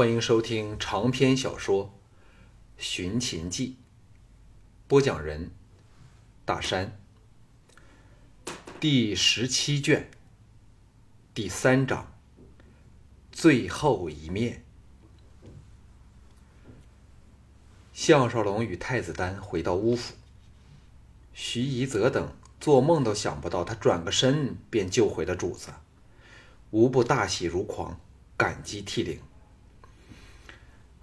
欢迎收听长篇小说《寻秦记》，播讲人：大山。第十七卷，第三章，最后一面。项少龙与太子丹回到乌府，徐夷则等做梦都想不到，他转个身便救回了主子，无不大喜如狂，感激涕零。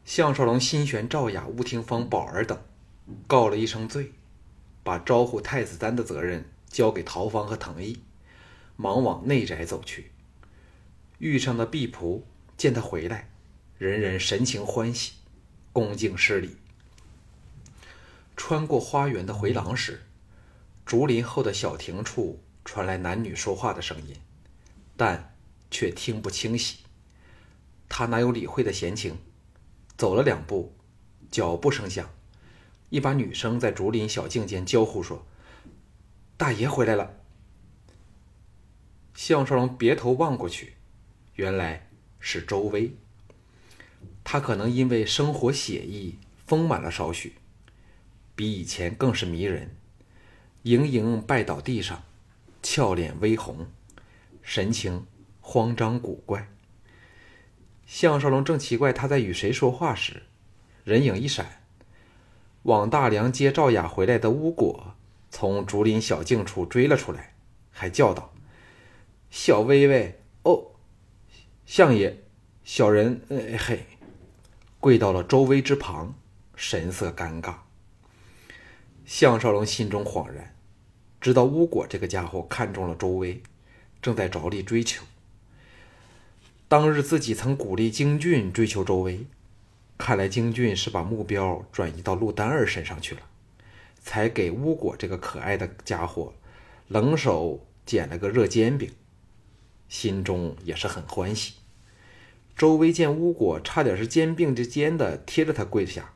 项少龙心悬赵雅、吴廷芳、宝儿等，告了一声罪，把招呼太子丹的责任交给陶芳和藤毅，忙往内宅走去。遇上的婢仆见他回来，人人神情欢喜，恭敬施礼。穿过花园的回廊时，竹林后的小亭处传来男女说话的声音，但却听不清晰。他哪有理会的闲情？走了两步，脚步声响，一把女声在竹林小径间娇呼说：“大爷回来了。”项少龙别头望过去，原来是周薇。他可能因为生活写意，丰满了少许，比以前更是迷人。盈盈拜倒地上，俏脸微红，神情慌张古怪。项少龙正奇怪他在与谁说话时，人影一闪，往大梁接赵雅回来的巫果从竹林小径处追了出来，还叫道：“小薇薇，哦，相爷，小人，呃，嘿，跪到了周薇之旁，神色尴尬。”项少龙心中恍然，知道巫果这个家伙看中了周薇，正在着力追求。当日自己曾鼓励京俊追求周薇，看来京俊是把目标转移到陆丹儿身上去了，才给巫果这个可爱的家伙冷手捡了个热煎饼，心中也是很欢喜。周薇见巫果差点是肩并着肩的贴着他跪下，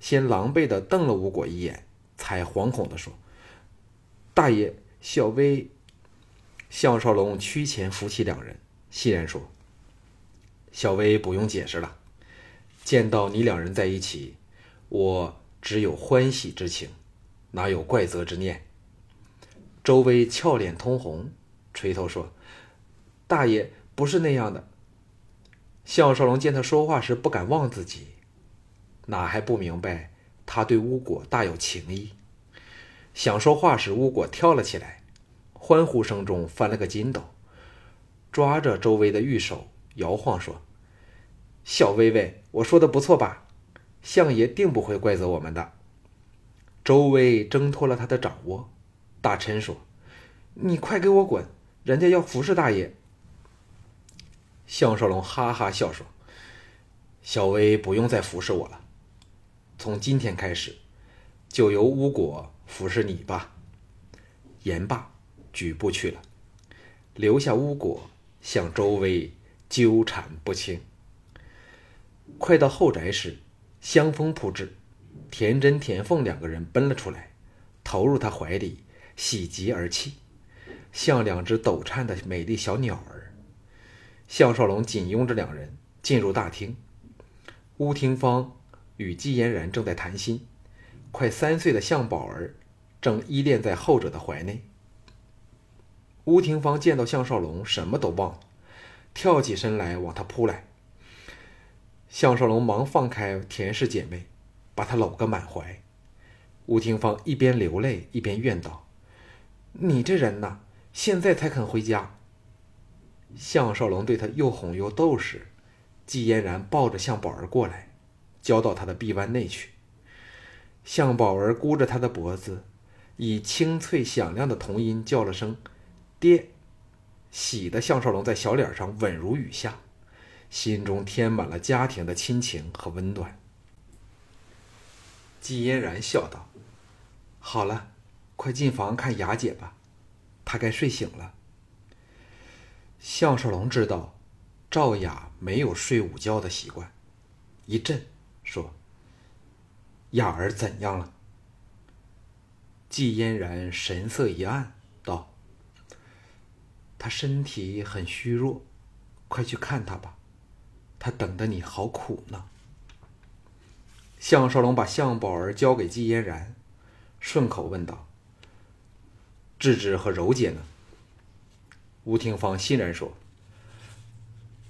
先狼狈的瞪了巫果一眼，才惶恐的说：“大爷，小薇。”项少龙屈前扶起两人，欣然说。小薇不用解释了，见到你两人在一起，我只有欢喜之情，哪有怪责之念？周薇俏脸通红，垂头说：“大爷不是那样的。”项少龙见他说话时不敢望自己，哪还不明白他对巫果大有情意？想说话时，巫果跳了起来，欢呼声中翻了个筋斗，抓着周薇的玉手。摇晃说：“小薇薇，我说的不错吧？相爷定不会怪责我们的。”周薇挣脱了他的掌握，大臣说：“你快给我滚！人家要服侍大爷。”项少龙哈哈笑说：“小薇不用再服侍我了，从今天开始，就由巫果服侍你吧。”言罢，举步去了，留下巫果向周薇。纠缠不清。快到后宅时，香风扑至，田真、田凤两个人奔了出来，投入他怀里，喜极而泣，像两只抖颤的美丽小鸟儿。项少龙紧拥着两人进入大厅，乌廷芳与季嫣然正在谈心，快三岁的向宝儿正依恋在后者的怀内。乌廷芳见到项少龙，什么都忘了。跳起身来往他扑来，项少龙忙放开田氏姐妹，把她搂个满怀。吴廷芳一边流泪一边怨道：“你这人呐，现在才肯回家。”项少龙对他又哄又逗时，季嫣然抱着向宝儿过来，交到他的臂弯内去。向宝儿箍着他的脖子，以清脆响亮的童音叫了声“爹”。喜的项少龙在小脸上稳如雨下，心中添满了家庭的亲情和温暖。季嫣然笑道：“好了，快进房看雅姐吧，她该睡醒了。”项少龙知道赵雅没有睡午觉的习惯，一震说：“雅儿怎样了？”季嫣然神色一暗。道他身体很虚弱，快去看他吧。他等得你好苦呢。项少龙把项宝儿交给季嫣然，顺口问道：“智智和柔姐呢？”吴廷芳欣然说：“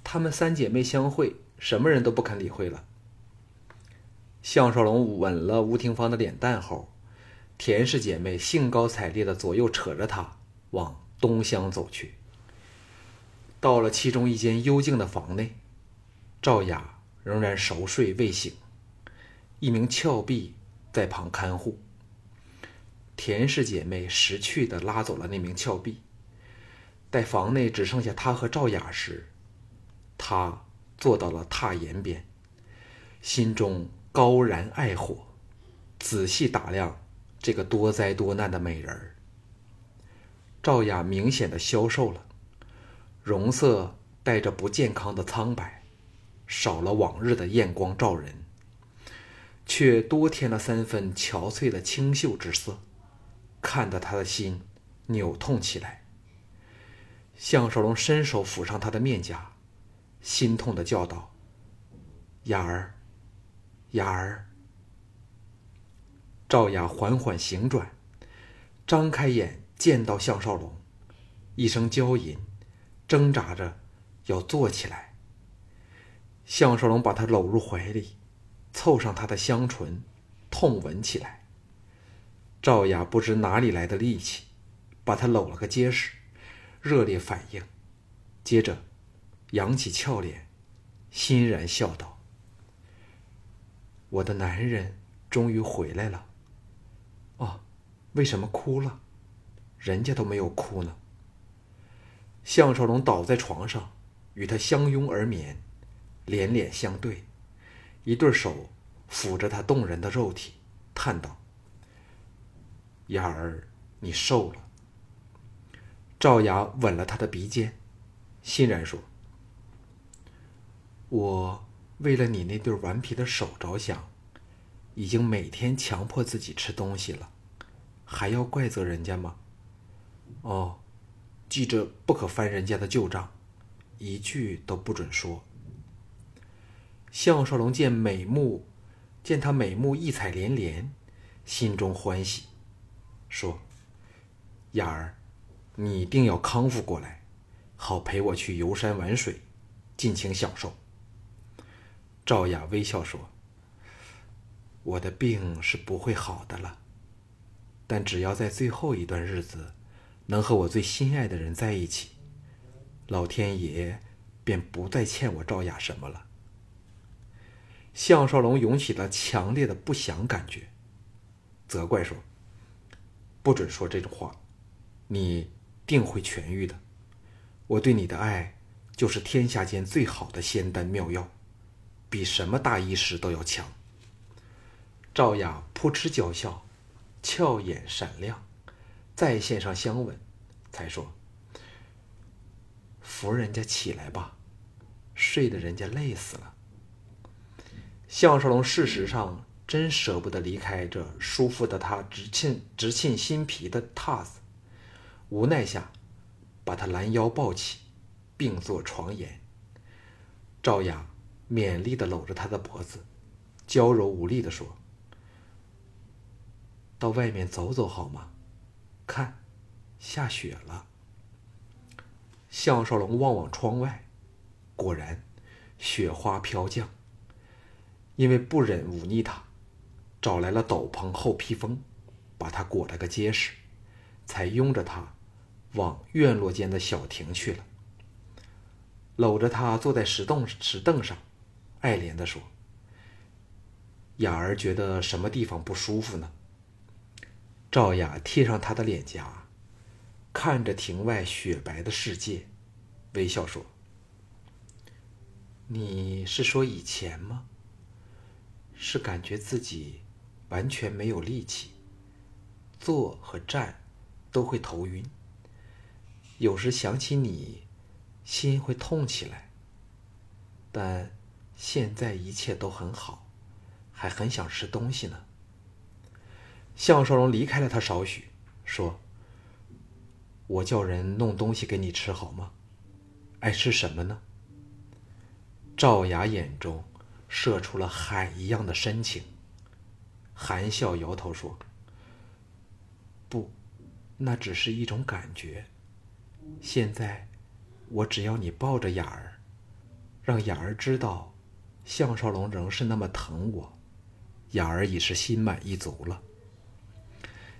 她们三姐妹相会，什么人都不肯理会了。”项少龙吻了吴廷芳的脸蛋后，田氏姐妹兴高采烈的左右扯着他往东厢走去。到了其中一间幽静的房内，赵雅仍然熟睡未醒，一名峭壁在旁看护。田氏姐妹识趣的拉走了那名峭壁，待房内只剩下她和赵雅时，他坐到了榻沿边，心中高燃爱火，仔细打量这个多灾多难的美人儿。赵雅明显的消瘦了。容色带着不健康的苍白，少了往日的艳光照人，却多添了三分憔悴的清秀之色，看得他的心扭痛起来。项少龙伸手抚上他的面颊，心痛的叫道：“雅儿，雅儿。”赵雅缓缓醒转，张开眼见到项少龙，一声娇吟。挣扎着要坐起来，项少龙把她搂入怀里，凑上她的香唇，痛吻起来。赵雅不知哪里来的力气，把他搂了个结实，热烈反应，接着扬起俏脸，欣然笑道：“我的男人终于回来了。哦，为什么哭了？人家都没有哭呢。”项少龙倒在床上，与他相拥而眠，脸脸相对，一对手抚着他动人的肉体，叹道：“雅儿，你瘦了。”赵雅吻了他的鼻尖，欣然说：“我为了你那对顽皮的手着想，已经每天强迫自己吃东西了，还要怪责人家吗？”哦。记着不可翻人家的旧账，一句都不准说。项少龙见美目，见他美目异彩连连，心中欢喜，说：“雅儿，你一定要康复过来，好陪我去游山玩水，尽情享受。”赵雅微笑说：“我的病是不会好的了，但只要在最后一段日子。”能和我最心爱的人在一起，老天爷便不再欠我赵雅什么了。项少龙涌起了强烈的不祥感觉，责怪说：“不准说这种话，你定会痊愈的。我对你的爱就是天下间最好的仙丹妙药，比什么大医师都要强。”赵雅扑哧娇笑，俏眼闪亮。再献上香吻，才说：“扶人家起来吧，睡得人家累死了。”项少龙事实上真舍不得离开这舒服的他直沁直沁心脾的榻子，无奈下，把他拦腰抱起，并坐床沿。赵雅勉力的搂着他的脖子，娇柔无力的说：“到外面走走好吗？”看，下雪了。项少龙望望窗外，果然，雪花飘降。因为不忍忤逆他，找来了斗篷、厚披风，把他裹了个结实，才拥着他往院落间的小亭去了。搂着他坐在石凳石凳上，爱怜的说：“雅儿觉得什么地方不舒服呢？”赵雅贴上他的脸颊，看着庭外雪白的世界，微笑说：“你是说以前吗？是感觉自己完全没有力气，坐和站都会头晕。有时想起你，心会痛起来。但现在一切都很好，还很想吃东西呢。”项少龙离开了他少许，说：“我叫人弄东西给你吃好吗？爱吃什么呢？”赵雅眼中射出了海一样的深情，含笑摇头说：“不，那只是一种感觉。现在，我只要你抱着雅儿，让雅儿知道，项少龙仍是那么疼我，雅儿已是心满意足了。”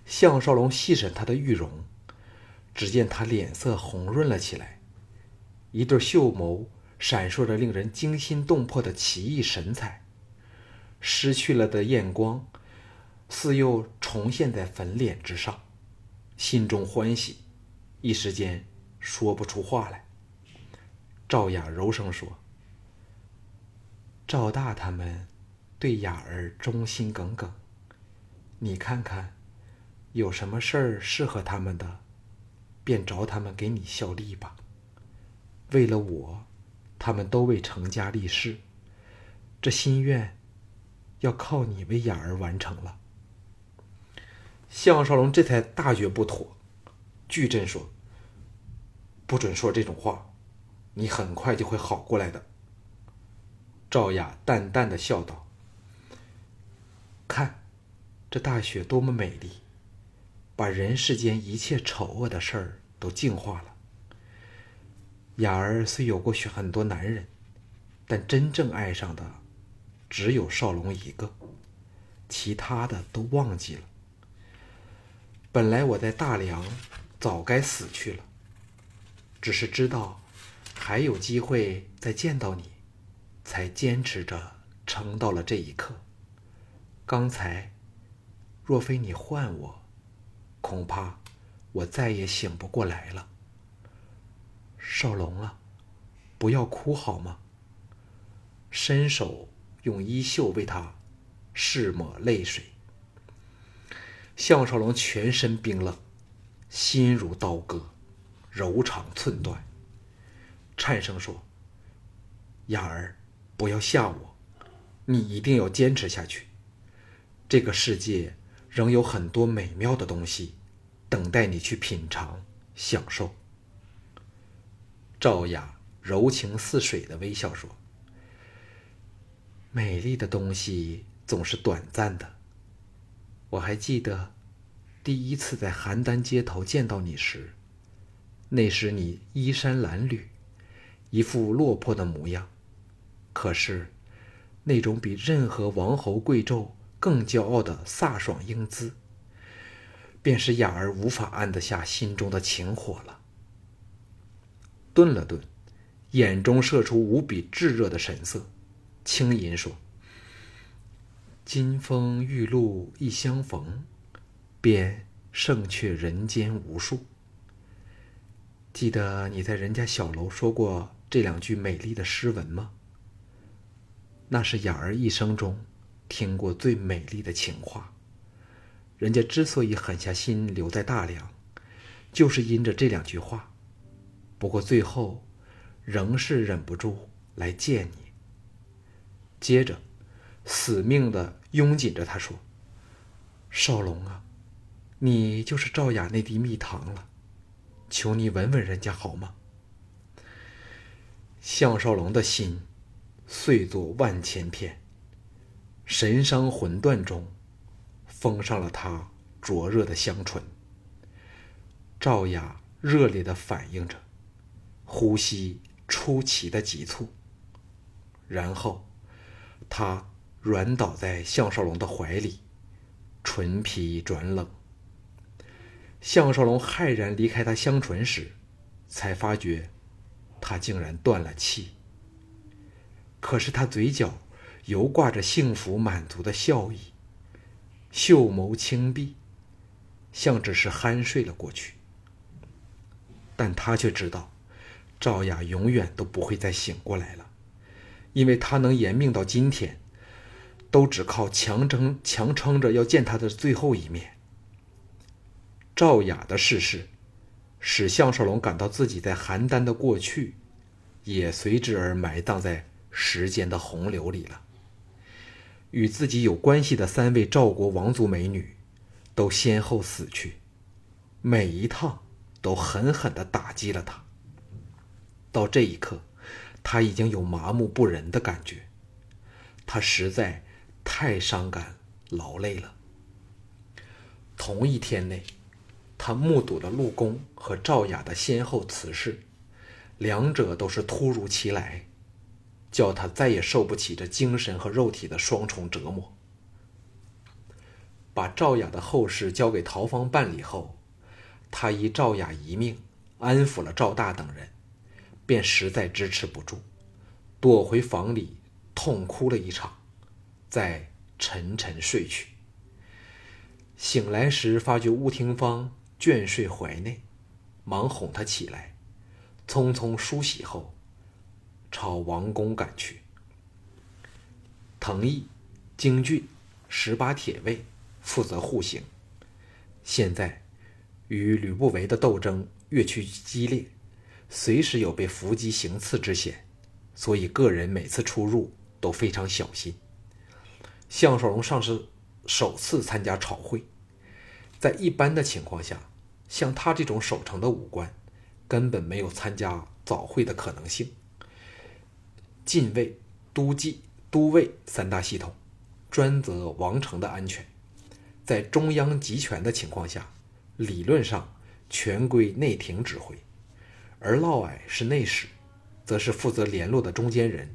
项少龙细审他的玉容，只见他脸色红润了起来，一对秀眸。闪烁着令人惊心动魄的奇异神采，失去了的艳光，似又重现在粉脸之上，心中欢喜，一时间说不出话来。赵雅柔声说：“赵大他们对雅儿忠心耿耿，你看看，有什么事儿适合他们的，便找他们给你效力吧。为了我。”他们都为成家立室，这心愿要靠你为雅儿完成了。项少龙这才大觉不妥，巨震说：“不准说这种话，你很快就会好过来的。”赵雅淡淡的笑道：“看，这大雪多么美丽，把人世间一切丑恶的事儿都净化了。”雅儿虽有过许很多男人，但真正爱上的只有少龙一个，其他的都忘记了。本来我在大梁早该死去了，只是知道还有机会再见到你，才坚持着撑到了这一刻。刚才若非你唤我，恐怕我再也醒不过来了。少龙啊，不要哭好吗？伸手用衣袖为他拭抹泪水。项少龙全身冰冷，心如刀割，柔肠寸断，颤声说：“雅儿，不要吓我，你一定要坚持下去。这个世界仍有很多美妙的东西，等待你去品尝、享受。”赵雅柔情似水的微笑说：“美丽的东西总是短暂的。我还记得第一次在邯郸街头见到你时，那时你衣衫褴褛，一副落魄的模样。可是，那种比任何王侯贵胄更骄傲的飒爽英姿，便是雅儿无法按得下心中的情火了。”顿了顿，眼中射出无比炙热的神色，轻吟说：“金风玉露一相逢，便胜却人间无数。”记得你在人家小楼说过这两句美丽的诗文吗？那是雅儿一生中听过最美丽的情话。人家之所以狠下心留在大梁，就是因着这两句话。不过最后，仍是忍不住来见你。接着，死命的拥紧着他说：“少龙啊，你就是赵雅那滴蜜糖了，求你吻吻人家好吗？”项少龙的心碎作万千片，神伤魂断中，封上了他灼热的香唇。赵雅热烈的反应着。呼吸出奇的急促，然后，他软倒在项少龙的怀里，唇皮转冷。项少龙骇然离开他香唇时，才发觉，他竟然断了气。可是他嘴角犹挂着幸福满足的笑意，秀眸轻闭，像只是酣睡了过去。但他却知道。赵雅永远都不会再醒过来了，因为他能延命到今天，都只靠强撑强撑着要见他的最后一面。赵雅的逝世，使项少龙感到自己在邯郸的过去，也随之而埋葬在时间的洪流里了。与自己有关系的三位赵国王族美女，都先后死去，每一趟都狠狠地打击了他。到这一刻，他已经有麻木不仁的感觉。他实在太伤感劳累了。同一天内，他目睹了陆公和赵雅的先后辞世，两者都是突如其来，叫他再也受不起这精神和肉体的双重折磨。把赵雅的后事交给陶芳办理后，他依赵雅遗命安抚了赵大等人，便实在支持不住，躲回房里痛哭了一场，再沉沉睡去。醒来时，发觉乌廷芳倦睡怀内，忙哄他起来，匆匆梳洗后，朝王宫赶去。藤毅、京俊、十八铁卫负责护行。现在与吕不韦的斗争越趋激烈，随时有被伏击行刺之险，所以个人每次出入都非常小心。项少龙尚是首次参加朝会。在一般的情况下，像他这种守城的武官，根本没有参加早会的可能性。禁卫、都记、都尉三大系统，专责王城的安全。在中央集权的情况下，理论上全归内廷指挥，而嫪毐是内史，则是负责联络的中间人。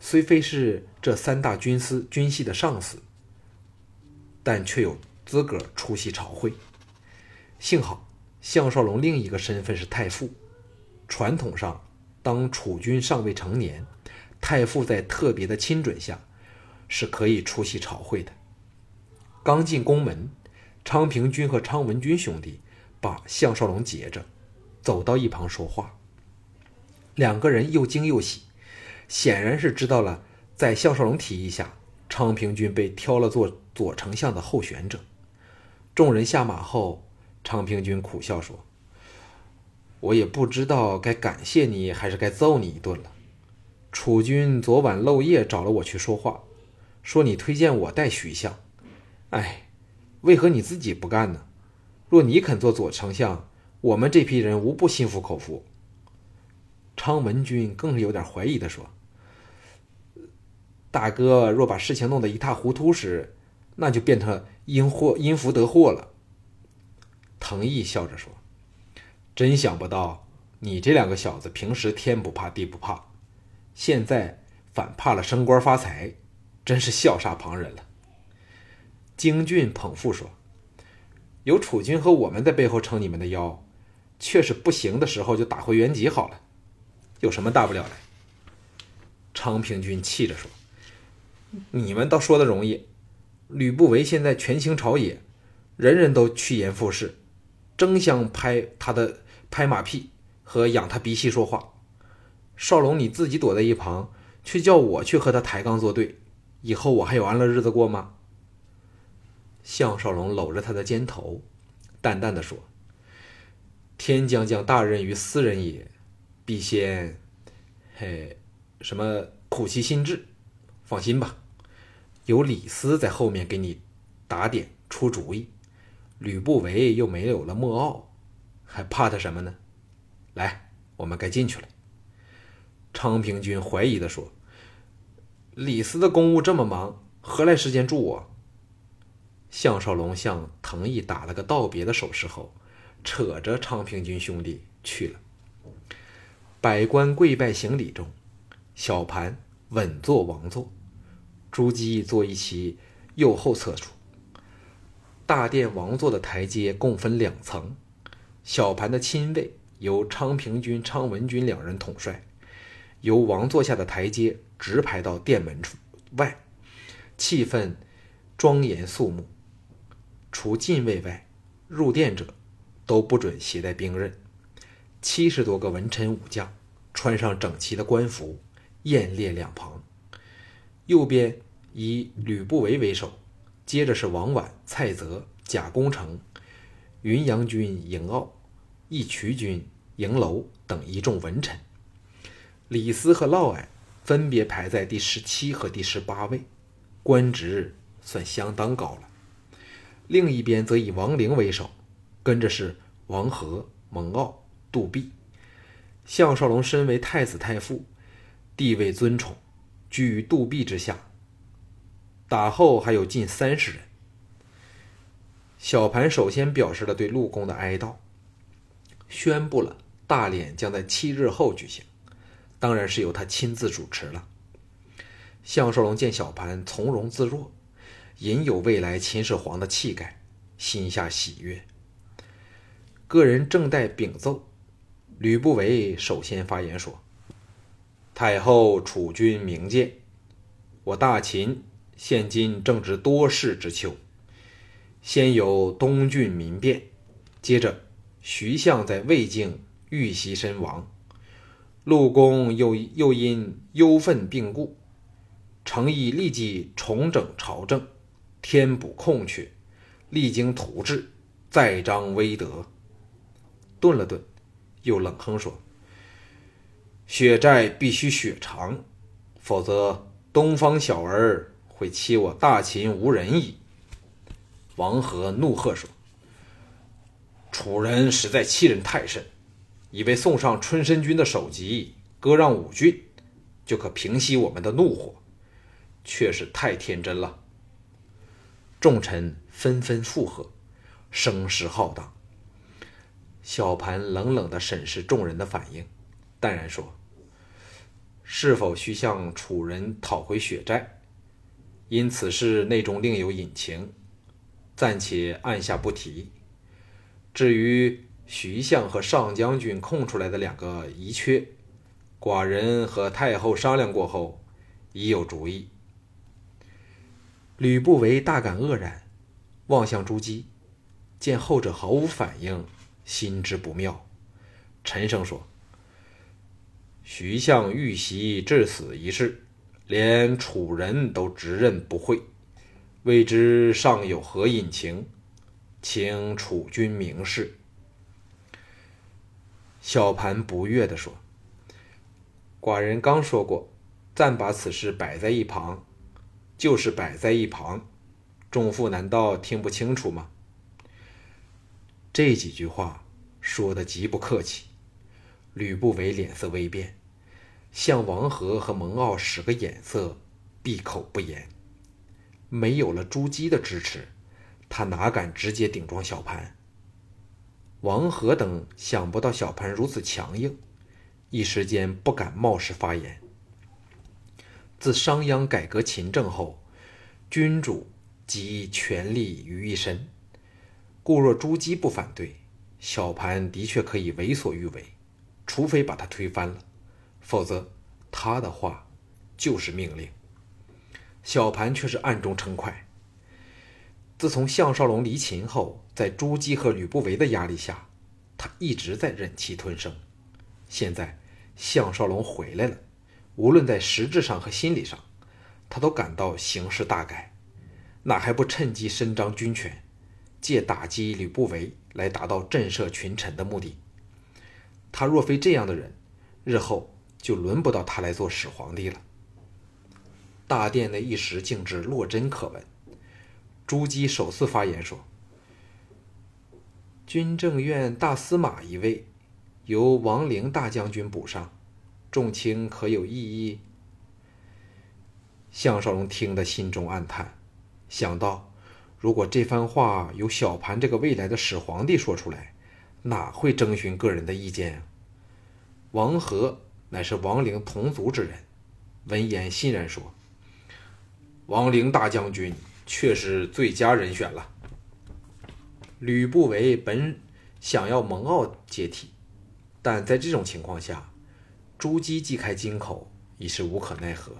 虽非是这三大军司军系的上司，但却有。资格出席朝会。幸好项少龙另一个身份是太傅，传统上，当储君尚未成年，太傅在特别的亲准下，是可以出席朝会的。刚进宫门，昌平君和昌文君兄弟把项少龙截着，走到一旁说话。两个人又惊又喜，显然是知道了，在项少龙提议下，昌平君被挑了做左丞相的候选者。众人下马后，昌平君苦笑说：“我也不知道该感谢你还是该揍你一顿了。楚军昨晚漏夜找了我去说话，说你推荐我带徐相。哎，为何你自己不干呢？若你肯做左丞相，我们这批人无不心服口服。”昌文君更是有点怀疑的说：“大哥若把事情弄得一塌糊涂时，那就变成……”因祸因福得祸了。藤毅笑着说：“真想不到，你这两个小子平时天不怕地不怕，现在反怕了升官发财，真是笑煞旁人了。”京俊捧腹说：“有楚军和我们在背后撑你们的腰，却是不行的时候就打回原籍好了，有什么大不了的？”昌平君气着说：“你们倒说的容易。”吕不韦现在权倾朝野，人人都趋炎附势，争相拍他的拍马屁和仰他鼻息说话。少龙，你自己躲在一旁，却叫我去和他抬杠作对，以后我还有安乐日子过吗？项少龙搂着他的肩头，淡淡的说：“天将降大任于斯人也，必先，嘿，什么苦其心志。放心吧。”有李斯在后面给你打点出主意，吕不韦又没有了莫敖，还怕他什么呢？来，我们该进去了。昌平君怀疑的说：“李斯的公务这么忙，何来时间助我？”项少龙向藤毅打了个道别的手势后，扯着昌平君兄弟去了。百官跪拜行礼中，小盘稳坐王座。朱姬坐一其右后侧处。大殿王座的台阶共分两层，小盘的亲卫由昌平君、昌文君两人统帅，由王座下的台阶直排到殿门处外，气氛庄严肃穆。除禁卫外，入殿者都不准携带兵刃。七十多个文臣武将穿上整齐的官服，雁列两旁，右边。以吕不韦为首，接着是王绾、蔡泽、贾公成、云阳君嬴傲、义渠君嬴楼等一众文臣。李斯和嫪毐分别排在第十七和第十八位，官职算相当高了。另一边则以王陵为首，跟着是王和、蒙骜、杜弼。项少龙身为太子太傅，地位尊崇，居于杜壁之下。打后还有近三十人。小盘首先表示了对陆公的哀悼，宣布了大殓将在七日后举行，当然是由他亲自主持了。项少龙见小盘从容自若，隐有未来秦始皇的气概，心下喜悦。个人正待禀奏，吕不韦首先发言说：“太后储君明鉴，我大秦现今正值多事之秋。”先有东郡民变，接着徐相在魏境遇袭身亡，陆公又又因忧愤病故，诚意立即重整朝政，填补空缺，励精图治，再彰威德。顿了顿，又冷哼说：“血债必须血偿，否则东方小儿会欺我大秦无人矣。”王和怒喝说：“楚人实在欺人太甚，以为送上春申君的首级，割让五郡，就可平息我们的怒火，却是太天真了。”众臣纷纷附和，声势浩荡。小盘冷冷地审视众人的反应，淡然说：“是否需向楚人讨回血债？因此事内中另有隐情。”暂且按下不提。至于徐相和上将军空出来的两个遗缺，寡人和太后商量过后，已有主意。吕不韦大感愕然，望向朱姬，见后者毫无反应，心知不妙，沉声说：“徐相遇袭致死一事，连楚人都直认不讳。”未知尚有何隐情，请楚君明示。小盘不悦地说：“寡人刚说过，暂把此事摆在一旁，就是摆在一旁。众父难道听不清楚吗？”这几句话说的极不客气。吕不韦脸色微变，向王和和蒙骜使个眼色，闭口不言。没有了朱姬的支持，他哪敢直接顶撞小盘？王和等想不到小盘如此强硬，一时间不敢冒失发言。自商鞅改革秦政后，君主集权力于一身，故若朱姬不反对，小盘的确可以为所欲为，除非把他推翻了，否则他的话就是命令。小盘却是暗中称快。自从项少龙离秦后，在朱姬和吕不韦的压力下，他一直在忍气吞声。现在项少龙回来了，无论在实质上和心理上，他都感到形势大改，哪还不趁机伸张军权，借打击吕不韦来达到震慑群臣的目的？他若非这样的人，日后就轮不到他来做始皇帝了。大殿内一时静至落针可闻。朱姬首次发言说：“军政院大司马一位，由王陵大将军补上，众卿可有异议？”项少龙听得心中暗叹，想到如果这番话由小盘这个未来的始皇帝说出来，哪会征询个人的意见啊？王和乃是王陵同族之人，闻言欣然说。王陵大将军却是最佳人选了。吕不韦本想要蒙骜接替，但在这种情况下，朱姬既开金口，已是无可奈何，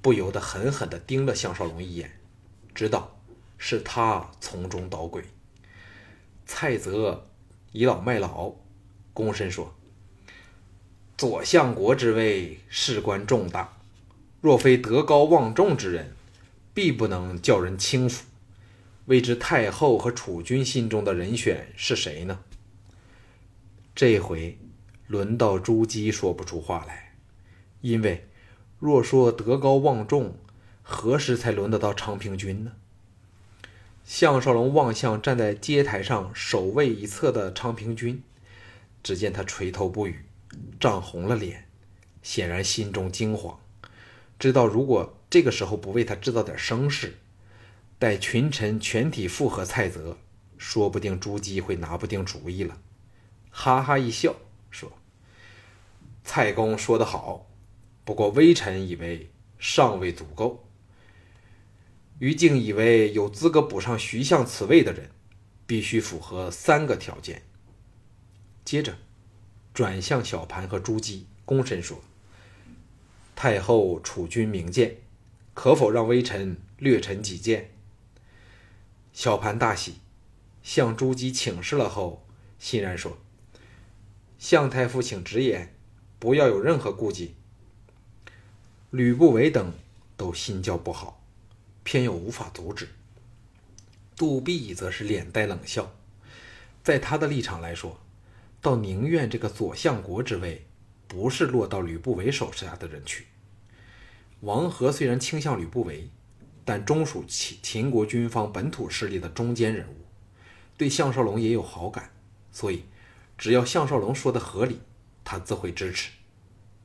不由得狠狠地盯了项少龙一眼，知道是他从中捣鬼。蔡泽倚老卖老，躬身说：“左相国之位事关重大，若非德高望重之人。”必不能叫人轻浮。未知太后和楚军心中的人选是谁呢？这回轮到朱姬说不出话来，因为若说德高望重，何时才轮得到昌平君呢？项少龙望向站在阶台上守卫一侧的昌平君，只见他垂头不语，涨红了脸，显然心中惊慌，知道如果这个时候不为他制造点声势，待群臣全体附和蔡泽，说不定朱姬会拿不定主意了。哈哈一笑，说：“蔡公说得好，不过微臣以为尚未足够。于敬以为有资格补上徐相此位的人，必须符合三个条件。”接着，转向小盘和朱姬，躬身说：“太后储君明鉴，可否让微臣略陈己见？”小盘大喜，向朱姬请示了后，欣然说：“向太傅，请直言，不要有任何顾忌。”吕不韦等都心焦不好，偏又无法阻止。杜弼则是脸带冷笑，在他的立场来说。倒宁愿这个左相国之位不是落到吕不韦手下的人去。王和虽然倾向吕不韦，但终属秦秦国军方本土势力的中间人物，对项少龙也有好感，所以只要项少龙说的合理，他自会支持。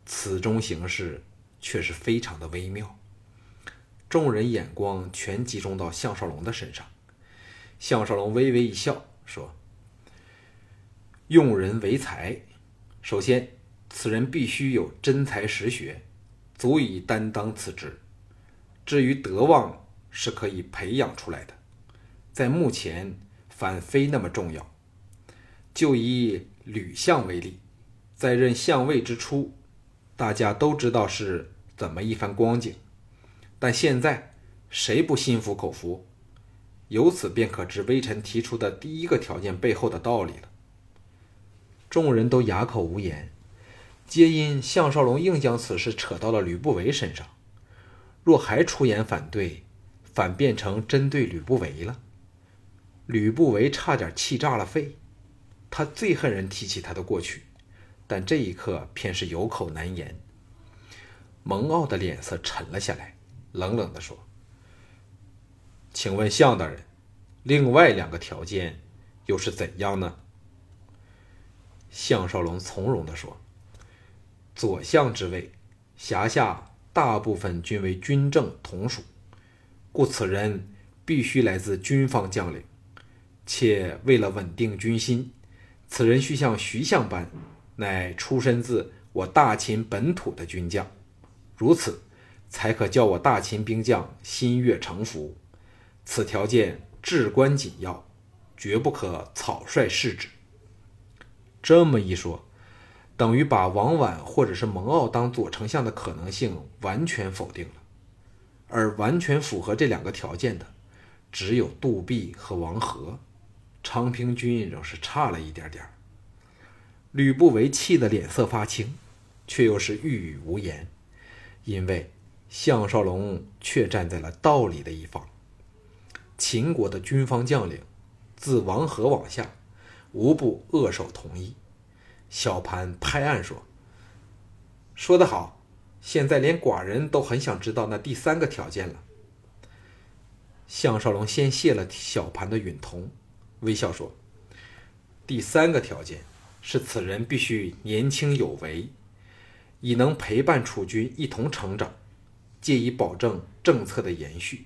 此中形势却是非常的微妙，众人眼光全集中到项少龙的身上。项少龙微微一笑，说。用人为才，首先，此人必须有真才实学，足以担当此职。至于德望，是可以培养出来的，在目前反非那么重要。就以吕相为例，在任相位之初，大家都知道是怎么一番光景，但现在谁不心服口服？由此便可知微臣提出的第一个条件背后的道理了。众人都哑口无言，皆因项少龙硬将此事扯到了吕不韦身上。若还出言反对，反变成针对吕不韦了。吕不韦差点气炸了肺，他最恨人提起他的过去，但这一刻偏是有口难言。蒙骜的脸色沉了下来，冷冷地说：“请问项大人，另外两个条件又是怎样呢？”项少龙从容地说：“左相之位，辖下大部分均为军政同属，故此人必须来自军方将领。且为了稳定军心，此人须像徐相般，乃出身自我大秦本土的军将，如此才可叫我大秦兵将心悦诚服。此条件至关紧要，绝不可草率试之。”这么一说，等于把王绾或者是蒙骜当左丞相的可能性完全否定了。而完全符合这两个条件的，只有杜弼和王和，昌平君仍是差了一点点。吕不韦气得脸色发青，却又是欲语无言，因为项少龙却站在了道理的一方。秦国的军方将领，自王和往下。无不扼守同意。小盘拍案说：“说得好！现在连寡人都很想知道那第三个条件了。”项少龙先谢了小盘的允同，微笑说：“第三个条件是此人必须年轻有为，以能陪伴楚军一同成长，借以保证政策的延续。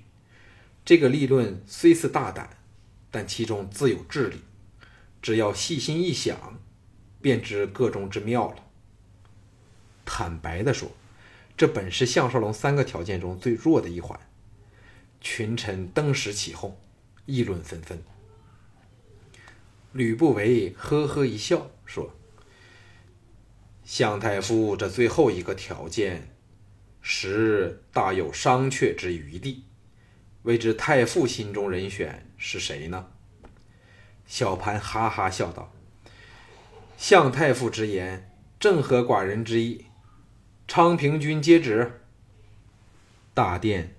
这个立论虽似大胆，但其中自有智理。”只要细心一想，便知个中之妙了。坦白的说，这本是项少龙三个条件中最弱的一环。群臣登时起哄，议论纷纷。吕不韦呵呵一笑，说：“项太傅这最后一个条件，实大有商榷之余地。未知太傅心中人选是谁呢？”小盘哈哈笑道：“向太傅之言，正合寡人之意。昌平君接旨。”大殿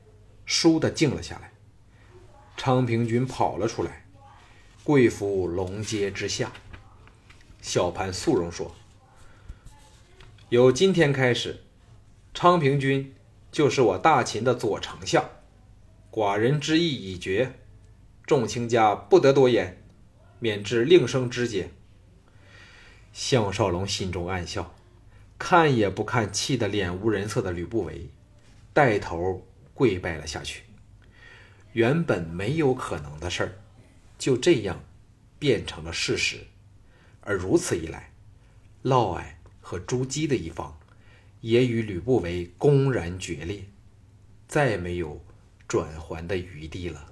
倏地静了下来。昌平君跑了出来，跪伏龙阶之下。小盘肃容说：“由今天开始，昌平君就是我大秦的左丞相。寡人之意已决，众卿家不得多言。”免至令生枝节。项少龙心中暗笑，看也不看气得脸无人色的吕不韦，带头跪拜了下去。原本没有可能的事儿，就这样变成了事实。而如此一来，嫪毐和朱姬的一方也与吕不韦公然决裂，再没有转圜的余地了。